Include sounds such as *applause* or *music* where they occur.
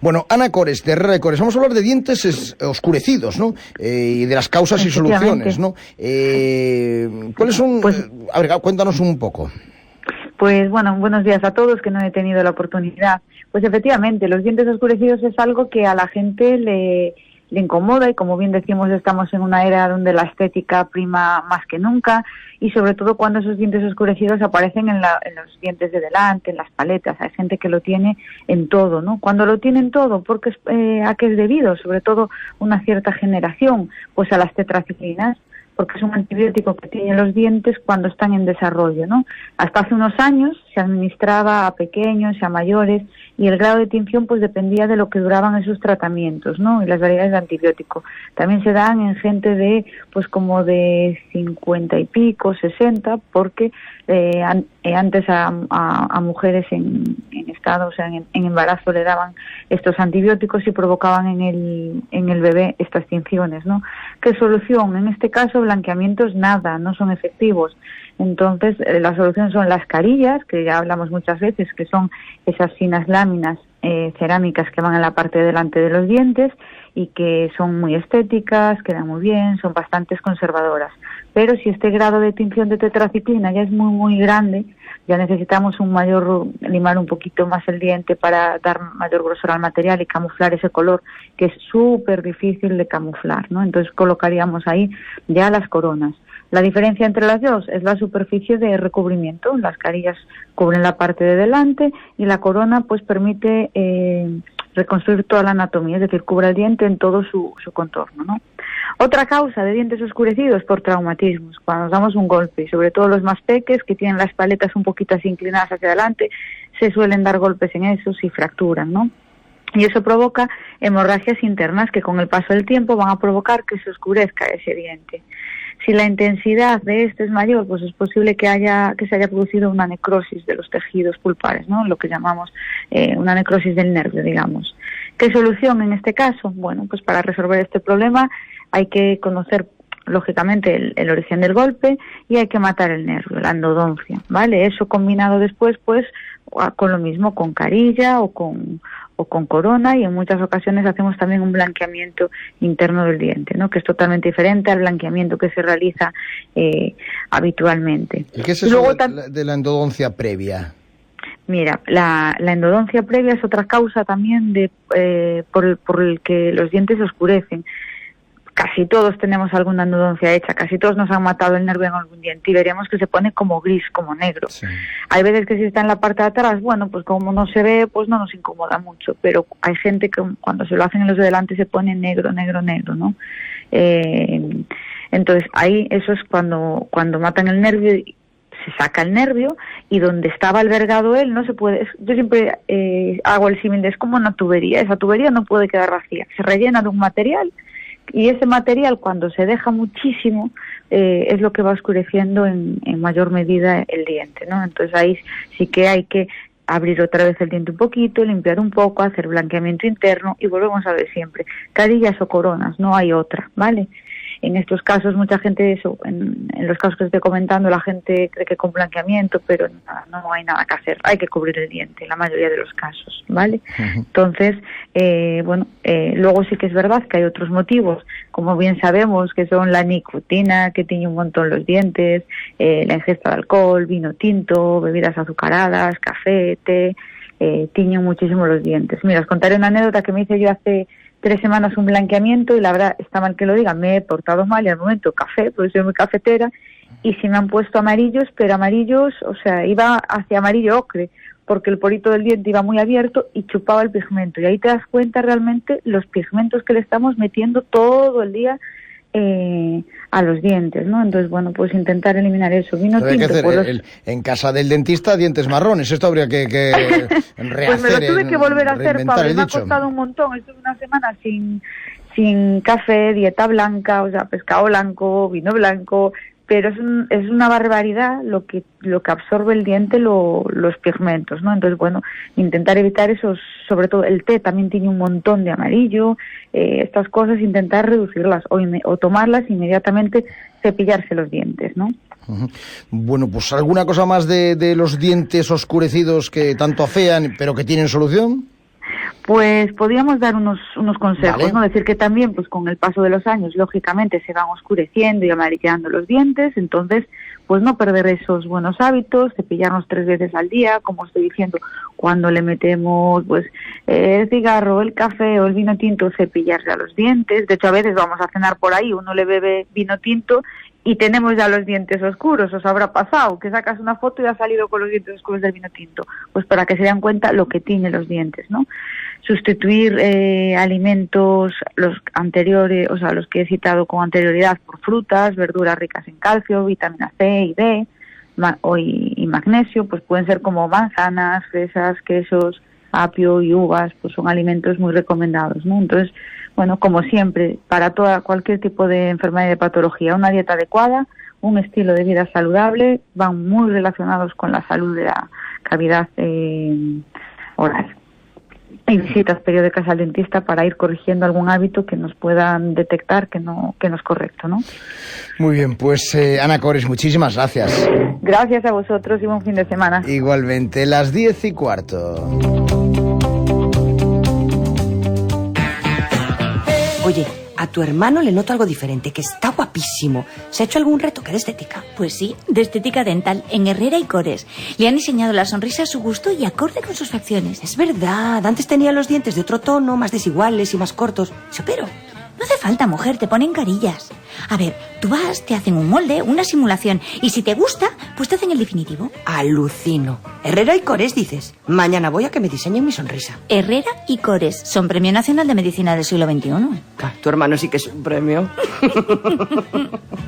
Bueno, Ana Cores, de Herrera Cores, vamos a hablar de dientes oscurecidos, ¿no? Eh, y de las causas y soluciones, ¿no? Eh, ¿Cuáles son? Pues, eh, a ver, cuéntanos un poco. Pues bueno, buenos días a todos que no he tenido la oportunidad. Pues efectivamente, los dientes oscurecidos es algo que a la gente le, le incomoda y como bien decimos estamos en una era donde la estética prima más que nunca y sobre todo cuando esos dientes oscurecidos aparecen en, la, en los dientes de delante, en las paletas, hay gente que lo tiene en todo, ¿no? Cuando lo tienen todo, porque eh, ¿a qué es debido? Sobre todo una cierta generación, pues a las tetraciclinas porque es un antibiótico que tiene los dientes cuando están en desarrollo, ¿no? Hasta hace unos años se administraba a pequeños y a mayores y el grado de tinción pues dependía de lo que duraban esos tratamientos, ¿no? Y las variedades de antibiótico. También se dan en gente de pues como de 50 y pico, 60, porque eh, eh, antes a, mujeres en, estado, o sea, en, embarazo le daban estos antibióticos y provocaban en el, en el bebé estas tinciones, ¿no? ¿Qué solución? En este caso, blanqueamientos nada, no son efectivos. Entonces, eh, la solución son las carillas, que ya hablamos muchas veces, que son esas finas láminas cerámicas que van en la parte delante de los dientes y que son muy estéticas, quedan muy bien, son bastante conservadoras pero si este grado de tinción de tetraciclina ya es muy, muy grande, ya necesitamos un mayor, limar un poquito más el diente para dar mayor grosor al material y camuflar ese color que es súper difícil de camuflar, ¿no? Entonces colocaríamos ahí ya las coronas. La diferencia entre las dos es la superficie de recubrimiento. Las carillas cubren la parte de delante y la corona pues permite eh, reconstruir toda la anatomía, es decir, cubre el diente en todo su, su contorno, ¿no? Otra causa de dientes oscurecidos por traumatismos, cuando nos damos un golpe, sobre todo los más peques que tienen las paletas un poquito así inclinadas hacia adelante, se suelen dar golpes en esos y fracturan, ¿no? Y eso provoca hemorragias internas que con el paso del tiempo van a provocar que se oscurezca ese diente. Si la intensidad de este es mayor, pues es posible que haya que se haya producido una necrosis de los tejidos pulpares, ¿no? Lo que llamamos eh, una necrosis del nervio, digamos. ¿Qué solución en este caso? Bueno, pues para resolver este problema hay que conocer lógicamente el, origen del golpe y hay que matar el nervio, la endodoncia, ¿vale? Eso combinado después, pues, con lo mismo, con carilla o con, o con corona y en muchas ocasiones hacemos también un blanqueamiento interno del diente, ¿no? Que es totalmente diferente al blanqueamiento que se realiza eh, habitualmente. ¿Y qué es eso de, la endodoncia previa? Mira, la, endodoncia previa es otra causa también de eh, por, por el que los dientes oscurecen casi todos tenemos alguna endodoncia hecha, casi todos nos han matado el nervio en algún diente y veríamos que se pone como gris, como negro. Hay veces que si está en la parte de atrás, bueno, pues como no se ve, pues no nos incomoda mucho, pero hay gente que cuando se lo hacen en los de delante se pone negro, negro, negro, ¿no? Eh, entonces ahí eso es cuando, cuando matan el nervio se saca el nervio y donde estaba albergado él no se puede. Yo siempre eh, hago el símil es como una tubería. Esa tubería no puede quedar vacía. Se rellena de un material y ese material cuando se deja muchísimo eh, es lo que va oscureciendo en, en, mayor medida el diente, ¿no? Entonces ahí sí que hay que abrir otra vez el diente un poquito, limpiar un poco, hacer blanqueamiento interno y volvemos a ver siempre carillas o coronas, no hay otra, ¿vale? En estos casos, mucha gente, eso, en, los casos que estoy comentando, la gente cree que con blanqueamiento, pero no hay nada que hacer. Hay que cubrir el diente en la mayoría de los casos, ¿vale? Entonces, eh, bueno, eh, luego sí que es verdad que hay otros motivos, como bien sabemos, que son la nicotina, que tiene un montón los dientes, eh, la ingesta de alcohol, vino tinto, bebidas azucaradas, café, té, eh, tiñen muchísimo los dientes. Mira, os contaré una anécdota que me hice yo hace tres semanas un blanqueamiento y la verdad, está mal que lo diga, me he portado mal y al momento café, porque soy muy cafetera, y se me han puesto amarillos, pero amarillos, o sea, iba hacia amarillo ocre, porque el porito del diente iba muy abierto y chupaba el pigmento. Y ahí te das cuenta realmente los pigmentos que le estamos metiendo todo el día eh, a los dientes, ¿no? Entonces, bueno, pues intentar eliminar eso. Vino tinto, que hacer en casa del dentista dientes marrones. Esto habría que, que *laughs* Pues me lo tuve que volver a hacer, Pablo. Me ha costado un montón. Estuve una semana sin sin café, dieta blanca, o sea, pescado blanco, vino blanco, pero es, es una barbaridad lo que lo que absorbe el diente los pigmentos, ¿no? Entonces, bueno, intentar evitar esos, sobre todo el té también tiene un montón de amarillo, eh, estas cosas, intentar reducirlas o, tomarlas inmediatamente cepillarse los dientes, ¿no? Bueno, pues alguna cosa más de, de los dientes oscurecidos que tanto afean, pero que tienen solución. Pues podríamos dar unos, unos consejos, ¿no? Decir que también, pues con el paso de los años, lógicamente se van oscureciendo y amarillando los dientes, entonces, pues no perder esos buenos hábitos, cepillarnos tres veces al día, como estoy diciendo, cuando le metemos, pues, el cigarro, el café o el vino tinto, cepillarse a los dientes. De hecho, a veces vamos a cenar por ahí, uno le bebe vino tinto y tenemos ya los dientes oscuros, os habrá pasado, que sacas una foto y ha salido con los dientes oscuros del vino tinto, pues para que se den cuenta lo que tiene los dientes, ¿no? Sustituir eh, alimentos los anteriores, o sea, los que he citado con anterioridad por frutas, verduras ricas en calcio, vitamina C y D y, magnesio, pues pueden ser como manzanas, fresas, quesos, apio y uvas, pues son alimentos muy recomendados, ¿no? Entonces, bueno, como siempre, para toda cualquier tipo de enfermedad y de patología, una dieta adecuada, un estilo de vida saludable, van muy relacionados con la salud de la cavidad eh, oral. Y visitas periódicas al dentista para ir corrigiendo algún hábito que nos puedan detectar que no, que no es correcto, ¿no? Muy bien, pues eh, Ana Cores, muchísimas gracias. Gracias a vosotros y buen fin de semana. Igualmente, las diez y cuarto. A tu hermano le noto algo diferente, que está guapísimo. ¿Se ha hecho algún retoque de estética? Pues sí, de estética dental, en Herrera y Cores. Le han diseñado la sonrisa a su gusto y acorde con sus facciones. Es verdad, antes tenía los dientes de otro tono, más desiguales y más cortos. Se operó. No hace falta, mujer, te ponen carillas. A ver, tú vas, te hacen un molde, una simulación, y si te gusta, pues te hacen el definitivo. Alucino. Herrera y Cores, dices. Mañana voy a que me diseñen mi sonrisa. Herrera y Cores son Premio Nacional de Medicina del siglo XXI. tu hermano sí que es un premio. *laughs*